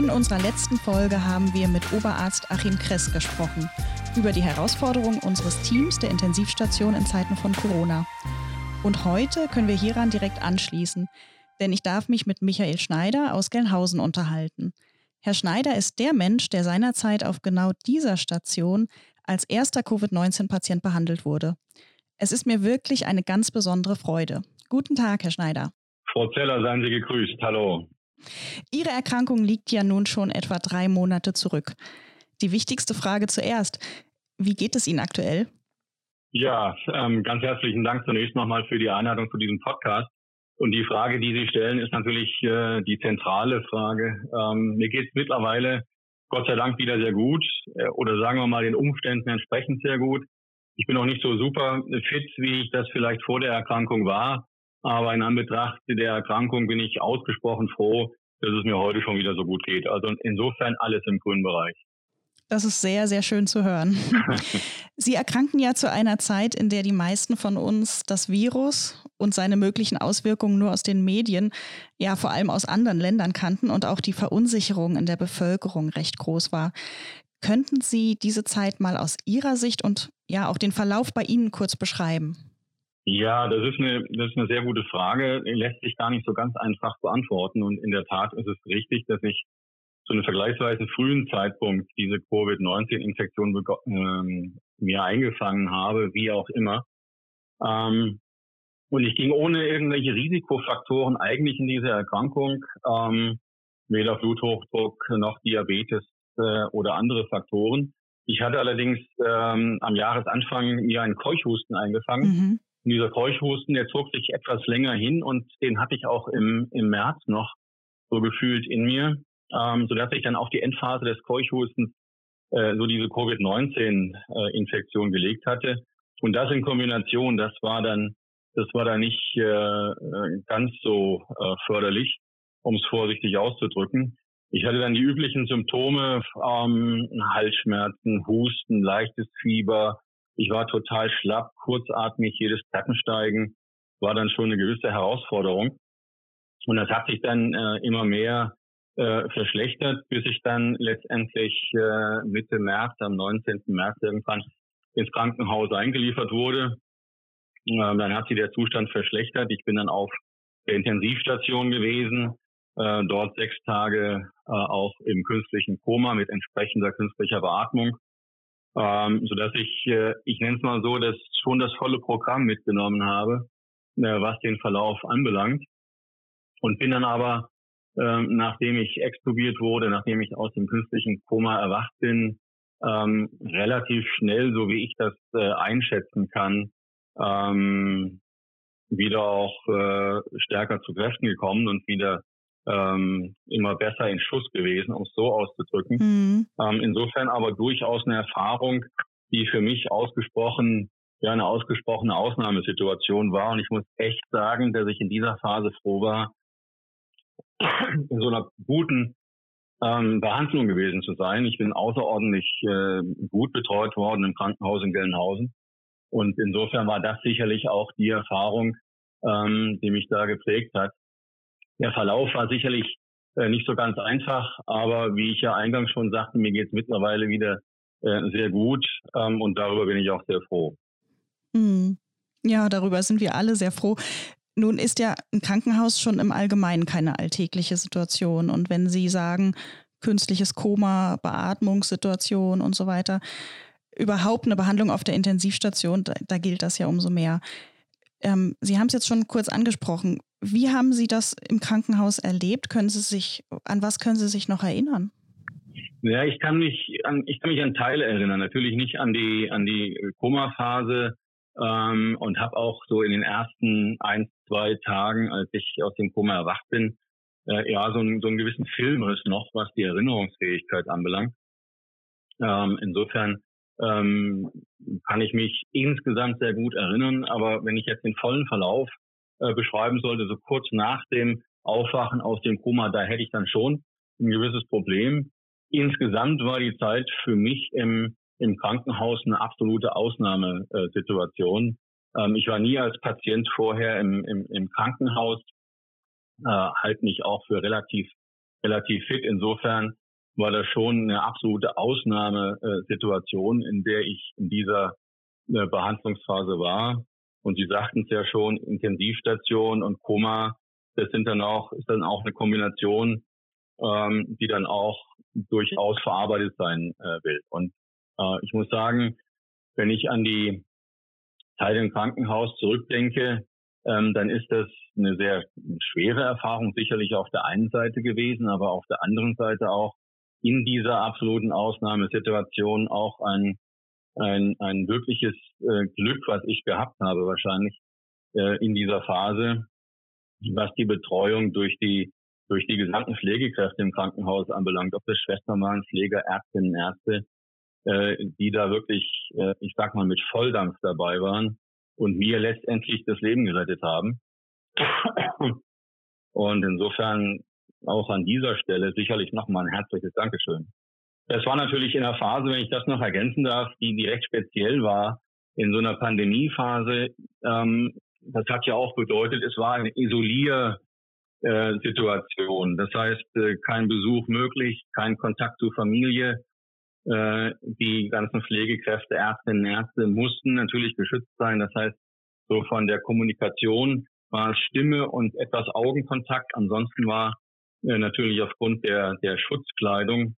In unserer letzten Folge haben wir mit Oberarzt Achim Kress gesprochen über die Herausforderungen unseres Teams der Intensivstation in Zeiten von Corona. Und heute können wir hieran direkt anschließen, denn ich darf mich mit Michael Schneider aus Gelnhausen unterhalten. Herr Schneider ist der Mensch, der seinerzeit auf genau dieser Station als erster Covid-19-Patient behandelt wurde. Es ist mir wirklich eine ganz besondere Freude. Guten Tag, Herr Schneider. Frau Zeller, seien Sie gegrüßt. Hallo. Ihre Erkrankung liegt ja nun schon etwa drei Monate zurück. Die wichtigste Frage zuerst. Wie geht es Ihnen aktuell? Ja, ähm, ganz herzlichen Dank zunächst nochmal für die Einladung zu diesem Podcast. Und die Frage, die Sie stellen, ist natürlich äh, die zentrale Frage. Ähm, mir geht es mittlerweile Gott sei Dank wieder sehr gut äh, oder sagen wir mal den Umständen entsprechend sehr gut. Ich bin auch nicht so super fit, wie ich das vielleicht vor der Erkrankung war. Aber in Anbetracht der Erkrankung bin ich ausgesprochen froh, dass es mir heute schon wieder so gut geht. Also insofern alles im grünen Bereich. Das ist sehr, sehr schön zu hören. Sie erkranken ja zu einer Zeit, in der die meisten von uns das Virus und seine möglichen Auswirkungen nur aus den Medien, ja vor allem aus anderen Ländern kannten und auch die Verunsicherung in der Bevölkerung recht groß war. Könnten Sie diese Zeit mal aus Ihrer Sicht und ja auch den Verlauf bei Ihnen kurz beschreiben? Ja, das ist eine, das ist eine sehr gute Frage. Lässt sich gar nicht so ganz einfach beantworten. Und in der Tat ist es richtig, dass ich zu einem vergleichsweise frühen Zeitpunkt diese Covid-19-Infektion ähm, mir eingefangen habe, wie auch immer. Ähm, und ich ging ohne irgendwelche Risikofaktoren eigentlich in diese Erkrankung, ähm, weder Bluthochdruck noch Diabetes äh, oder andere Faktoren. Ich hatte allerdings ähm, am Jahresanfang mir einen Keuchhusten eingefangen. Mhm. Und dieser Keuchhusten, der zog sich etwas länger hin und den hatte ich auch im, im März noch so gefühlt in mir, ähm, sodass ich dann auf die Endphase des Keuchhustens äh, so diese Covid-19-Infektion äh, gelegt hatte. Und das in Kombination, das war dann, das war dann nicht äh, äh ganz so äh, förderlich, um es vorsichtig auszudrücken. Ich hatte dann die üblichen Symptome, ähm, Halsschmerzen, Husten, leichtes Fieber. Ich war total schlapp, kurzatmig, jedes Treppensteigen war dann schon eine gewisse Herausforderung. Und das hat sich dann äh, immer mehr äh, verschlechtert, bis ich dann letztendlich äh, Mitte März, am 19. März irgendwann ins Krankenhaus eingeliefert wurde. Ähm, dann hat sich der Zustand verschlechtert. Ich bin dann auf der Intensivstation gewesen, äh, dort sechs Tage äh, auch im künstlichen Koma mit entsprechender künstlicher Beatmung, ähm, so dass ich, äh, ich nenne es mal so, dass schon das volle Programm mitgenommen habe, äh, was den Verlauf anbelangt. Und bin dann aber ähm, nachdem ich extubiert wurde, nachdem ich aus dem künstlichen Koma erwacht bin, ähm, relativ schnell, so wie ich das äh, einschätzen kann, ähm, wieder auch äh, stärker zu Kräften gekommen und wieder ähm, immer besser in Schuss gewesen, um es so auszudrücken. Mhm. Ähm, insofern aber durchaus eine Erfahrung, die für mich ausgesprochen ja eine ausgesprochene Ausnahmesituation war. Und ich muss echt sagen, dass ich in dieser Phase froh war, in so einer guten ähm, Behandlung gewesen zu sein. Ich bin außerordentlich äh, gut betreut worden im Krankenhaus in Gelnhausen. Und insofern war das sicherlich auch die Erfahrung, ähm, die mich da geprägt hat. Der Verlauf war sicherlich äh, nicht so ganz einfach, aber wie ich ja eingangs schon sagte, mir geht es mittlerweile wieder äh, sehr gut ähm, und darüber bin ich auch sehr froh. Hm. Ja, darüber sind wir alle sehr froh. Nun ist ja ein Krankenhaus schon im Allgemeinen keine alltägliche Situation. Und wenn Sie sagen, künstliches Koma, Beatmungssituation und so weiter, überhaupt eine Behandlung auf der Intensivstation, da, da gilt das ja umso mehr. Ähm, Sie haben es jetzt schon kurz angesprochen. Wie haben Sie das im Krankenhaus erlebt? Können Sie sich, an was können Sie sich noch erinnern? Ja, ich kann mich an, ich kann mich an Teile erinnern. Natürlich nicht an die, an die Koma-Phase, ähm, und habe auch so in den ersten ein, zwei Tagen, als ich aus dem Koma erwacht bin, äh, ja, so, ein, so einen gewissen Filmriss noch, was die Erinnerungsfähigkeit anbelangt. Ähm, insofern ähm, kann ich mich insgesamt sehr gut erinnern, aber wenn ich jetzt den vollen Verlauf äh, beschreiben sollte, so kurz nach dem Aufwachen aus dem Koma, da hätte ich dann schon ein gewisses Problem. Insgesamt war die Zeit für mich im im Krankenhaus eine absolute Ausnahmesituation. Ähm, ich war nie als Patient vorher im, im, im Krankenhaus, äh, halte mich auch für relativ relativ fit. Insofern war das schon eine absolute Ausnahmesituation, in der ich in dieser äh, Behandlungsphase war. Und Sie sagten es ja schon, Intensivstation und Koma, das sind dann auch, ist dann auch eine Kombination, ähm, die dann auch durchaus verarbeitet sein äh, will. Und äh, ich muss sagen, wenn ich an die Zeit im Krankenhaus zurückdenke, ähm, dann ist das eine sehr schwere Erfahrung sicherlich auf der einen Seite gewesen, aber auf der anderen Seite auch in dieser absoluten Ausnahmesituation auch ein, ein, ein wirkliches äh, Glück, was ich gehabt habe wahrscheinlich äh, in dieser Phase, was die Betreuung durch die durch die gesamten Pflegekräfte im Krankenhaus anbelangt, ob das Schwestern waren, Pfleger, Ärztinnen, Ärzte, äh, die da wirklich, äh, ich sag mal, mit Volldampf dabei waren und mir letztendlich das Leben gerettet haben. Und insofern auch an dieser Stelle sicherlich nochmal ein herzliches Dankeschön. Das war natürlich in einer Phase, wenn ich das noch ergänzen darf, die direkt speziell war, in so einer Pandemiephase. Ähm, das hat ja auch bedeutet, es war eine Isoliersituation. Das heißt, äh, kein Besuch möglich, kein Kontakt zur Familie. Äh, die ganzen Pflegekräfte, Ärztinnen, Ärzte mussten natürlich geschützt sein. Das heißt, so von der Kommunikation war Stimme und etwas Augenkontakt. Ansonsten war äh, natürlich aufgrund der, der Schutzkleidung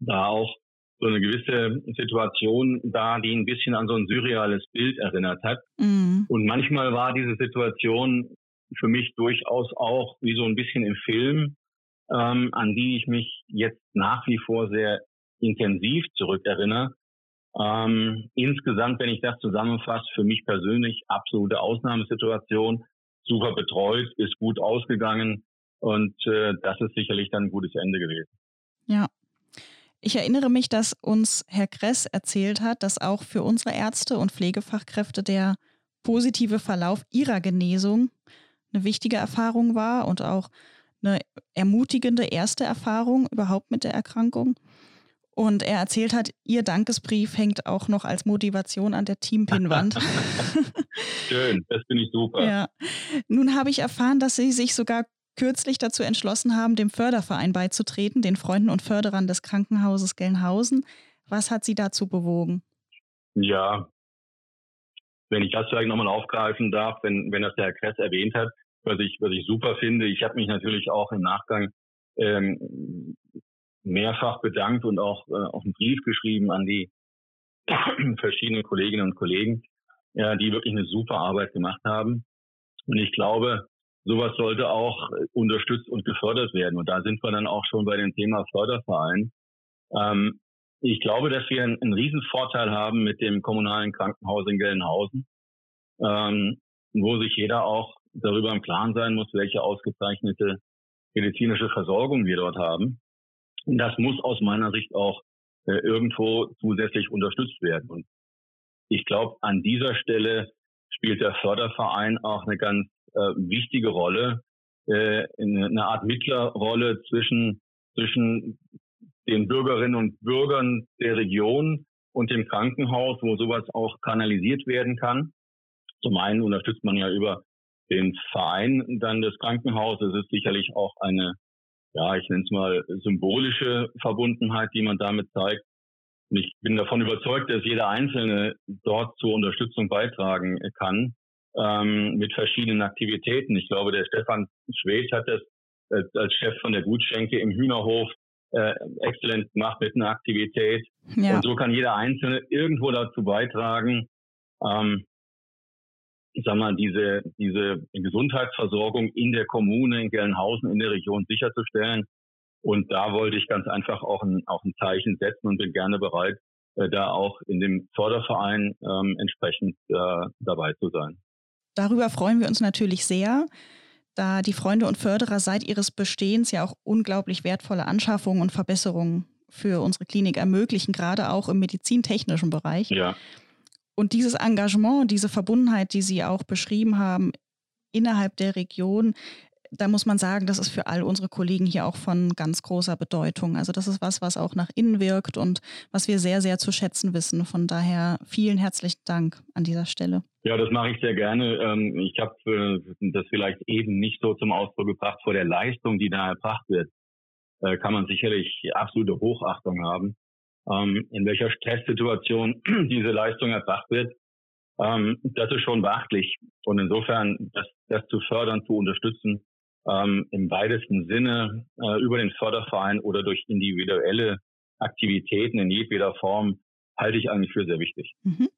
da auch so eine gewisse Situation da, die ein bisschen an so ein surreales Bild erinnert hat. Mhm. Und manchmal war diese Situation für mich durchaus auch wie so ein bisschen im Film, ähm, an die ich mich jetzt nach wie vor sehr intensiv zurückerinnere. Ähm, insgesamt, wenn ich das zusammenfasse, für mich persönlich absolute Ausnahmesituation, super betreut, ist gut ausgegangen und äh, das ist sicherlich dann ein gutes Ende gewesen. Ja. Ich erinnere mich, dass uns Herr Kress erzählt hat, dass auch für unsere Ärzte und Pflegefachkräfte der positive Verlauf ihrer Genesung eine wichtige Erfahrung war und auch eine ermutigende erste Erfahrung überhaupt mit der Erkrankung. Und er erzählt hat, ihr Dankesbrief hängt auch noch als Motivation an der Teampinwand. Schön, das finde ich super. Ja. Nun habe ich erfahren, dass Sie sich sogar kürzlich dazu entschlossen haben, dem Förderverein beizutreten, den Freunden und Förderern des Krankenhauses Gelnhausen. Was hat Sie dazu bewogen? Ja, wenn ich das vielleicht nochmal aufgreifen darf, wenn, wenn das der Herr Kress erwähnt hat, was ich, was ich super finde. Ich habe mich natürlich auch im Nachgang ähm, mehrfach bedankt und auch, äh, auch einen Brief geschrieben an die verschiedenen Kolleginnen und Kollegen, ja, die wirklich eine super Arbeit gemacht haben. Und ich glaube, sowas sollte auch unterstützt und gefördert werden. Und da sind wir dann auch schon bei dem Thema Förderverein. Ähm, ich glaube, dass wir einen, einen riesen Vorteil haben mit dem kommunalen Krankenhaus in Gelnhausen, ähm, wo sich jeder auch darüber im Klaren sein muss, welche ausgezeichnete medizinische Versorgung wir dort haben. Und das muss aus meiner Sicht auch äh, irgendwo zusätzlich unterstützt werden. Und ich glaube, an dieser Stelle spielt der Förderverein auch eine ganz äh, wichtige Rolle, äh, eine Art Mittlerrolle zwischen, zwischen den Bürgerinnen und Bürgern der Region und dem Krankenhaus, wo sowas auch kanalisiert werden kann. Zum einen unterstützt man ja über den Verein dann des Krankenhauses. Es ist sicherlich auch eine ja, ich nenne es mal symbolische Verbundenheit, die man damit zeigt. Und ich bin davon überzeugt, dass jeder Einzelne dort zur Unterstützung beitragen kann ähm, mit verschiedenen Aktivitäten. Ich glaube, der Stefan Schwed hat das äh, als Chef von der Gutschenke im Hühnerhof äh, exzellent gemacht mit einer Aktivität. Ja. Und so kann jeder Einzelne irgendwo dazu beitragen, ähm, ich sag mal, diese, diese Gesundheitsversorgung in der Kommune, in Gelnhausen, in der Region sicherzustellen. Und da wollte ich ganz einfach auch ein, auch ein Zeichen setzen und bin gerne bereit, äh, da auch in dem Förderverein ähm, entsprechend äh, dabei zu sein. Darüber freuen wir uns natürlich sehr, da die Freunde und Förderer seit ihres Bestehens ja auch unglaublich wertvolle Anschaffungen und Verbesserungen für unsere Klinik ermöglichen, gerade auch im medizintechnischen Bereich. Ja. Und dieses Engagement, diese Verbundenheit, die Sie auch beschrieben haben, innerhalb der Region, da muss man sagen, das ist für all unsere Kollegen hier auch von ganz großer Bedeutung. Also das ist was, was auch nach innen wirkt und was wir sehr, sehr zu schätzen wissen. Von daher vielen herzlichen Dank an dieser Stelle. Ja, das mache ich sehr gerne. Ähm, ich habe äh, das vielleicht eben nicht so zum Ausdruck gebracht vor der Leistung, die da erbracht wird. äh, kann man sicherlich absolute Hochachtung haben. Ähm, in welcher Stresssituation diese Leistung erbracht wird, ähm, das ist schon beachtlich. Und insofern, das, das zu fördern, zu unterstützen, ähm, im weitesten Sinne äh, über den Förderverein oder durch individuelle Aktivitäten in jedweder Form, halte ich eigentlich für sehr wichtig. Mhm.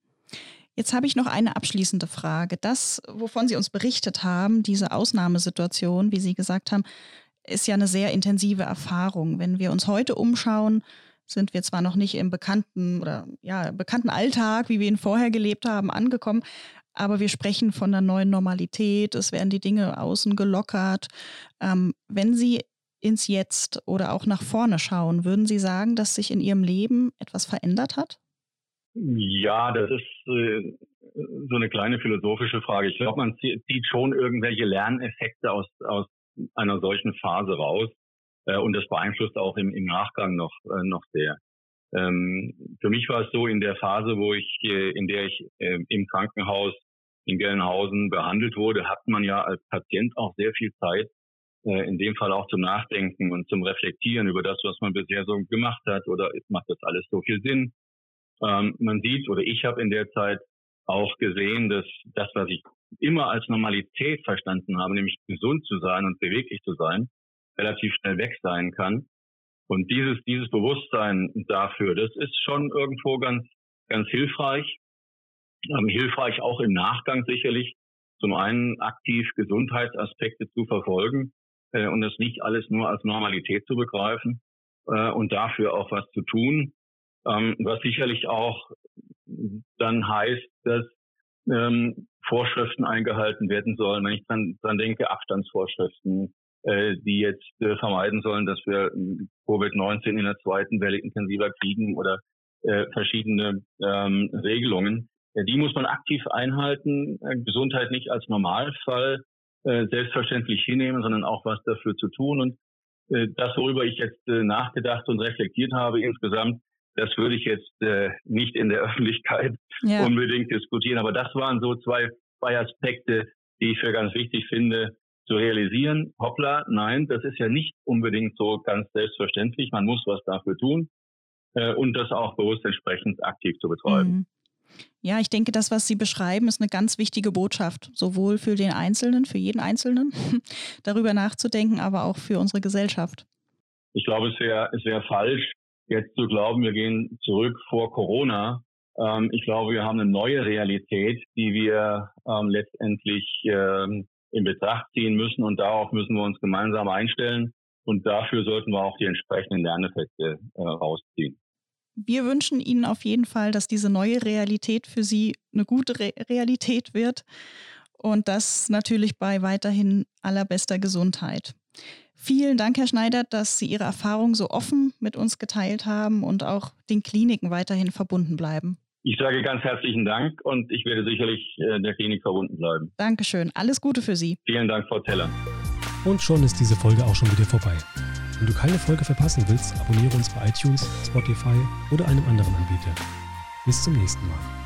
Jetzt habe ich noch eine abschließende Frage. Das, wovon Sie uns berichtet haben, diese Ausnahmesituation, wie Sie gesagt haben, ist ja eine sehr intensive Erfahrung. Wenn wir uns heute umschauen, sind wir zwar noch nicht im bekannten oder ja, bekannten Alltag, wie wir ihn vorher gelebt haben, angekommen, aber wir sprechen von einer neuen Normalität, es werden die Dinge außen gelockert. Ähm, wenn Sie ins Jetzt oder auch nach vorne schauen, würden Sie sagen, dass sich in Ihrem Leben etwas verändert hat? Ja, das ist äh, so eine kleine philosophische Frage. Ich glaube, man zieht schon irgendwelche Lerneffekte aus, aus einer solchen Phase raus. Äh, und das beeinflusst auch im, im Nachgang noch, äh, noch sehr. Ähm, für mich war es so in der Phase, wo ich, äh, in der ich äh, im Krankenhaus in Gelnhausen behandelt wurde, hat man ja als Patient auch sehr viel Zeit, äh, in dem Fall auch zum Nachdenken und zum Reflektieren über das, was man bisher so gemacht hat oder macht das alles so viel Sinn. Ähm, man sieht oder ich habe in der Zeit auch gesehen, dass das, was ich immer als Normalität verstanden habe, nämlich gesund zu sein und beweglich zu sein, relativ schnell weg sein kann. Und dieses, dieses Bewusstsein dafür, das ist schon irgendwo ganz, ganz hilfreich. Ähm, hilfreich auch im Nachgang sicherlich, zum einen aktiv Gesundheitsaspekte zu verfolgen äh, und das nicht alles nur als Normalität zu begreifen äh, und dafür auch was zu tun. Ähm, was sicherlich auch dann heißt, dass ähm, Vorschriften eingehalten werden sollen. Wenn ich dann, dann denke, Abstandsvorschriften, äh, die jetzt äh, vermeiden sollen, dass wir ähm, Covid-19 in der zweiten Welle intensiver kriegen oder äh, verschiedene ähm, Regelungen. Die muss man aktiv einhalten. Äh, Gesundheit nicht als Normalfall äh, selbstverständlich hinnehmen, sondern auch was dafür zu tun. Und äh, das, worüber ich jetzt äh, nachgedacht und reflektiert habe insgesamt, das würde ich jetzt äh, nicht in der Öffentlichkeit ja. unbedingt diskutieren. Aber das waren so zwei, zwei Aspekte, die ich für ganz wichtig finde, zu realisieren, hoppla, nein, das ist ja nicht unbedingt so ganz selbstverständlich. Man muss was dafür tun äh, und das auch bewusst entsprechend aktiv zu betreiben. Mhm. Ja, ich denke, das, was Sie beschreiben, ist eine ganz wichtige Botschaft, sowohl für den Einzelnen, für jeden Einzelnen, darüber nachzudenken, aber auch für unsere Gesellschaft. Ich glaube, es wäre es wär falsch, jetzt zu glauben, wir gehen zurück vor Corona. Ähm, ich glaube, wir haben eine neue Realität, die wir ähm, letztendlich ähm, in Betracht ziehen müssen und darauf müssen wir uns gemeinsam einstellen und dafür sollten wir auch die entsprechenden Lerneffekte äh, rausziehen. Wir wünschen Ihnen auf jeden Fall, dass diese neue Realität für Sie eine gute Re Realität wird und das natürlich bei weiterhin allerbester Gesundheit. Vielen Dank, Herr Schneider, dass Sie Ihre Erfahrung so offen mit uns geteilt haben und auch den Kliniken weiterhin verbunden bleiben. Ich sage ganz herzlichen Dank und ich werde sicherlich äh, der Klinik verbunden bleiben. Dankeschön. Alles Gute für Sie. Vielen Dank, Frau Teller. Und schon ist diese Folge auch schon wieder vorbei. Wenn du keine Folge verpassen willst, abonniere uns bei iTunes, Spotify oder einem anderen Anbieter. Bis zum nächsten Mal.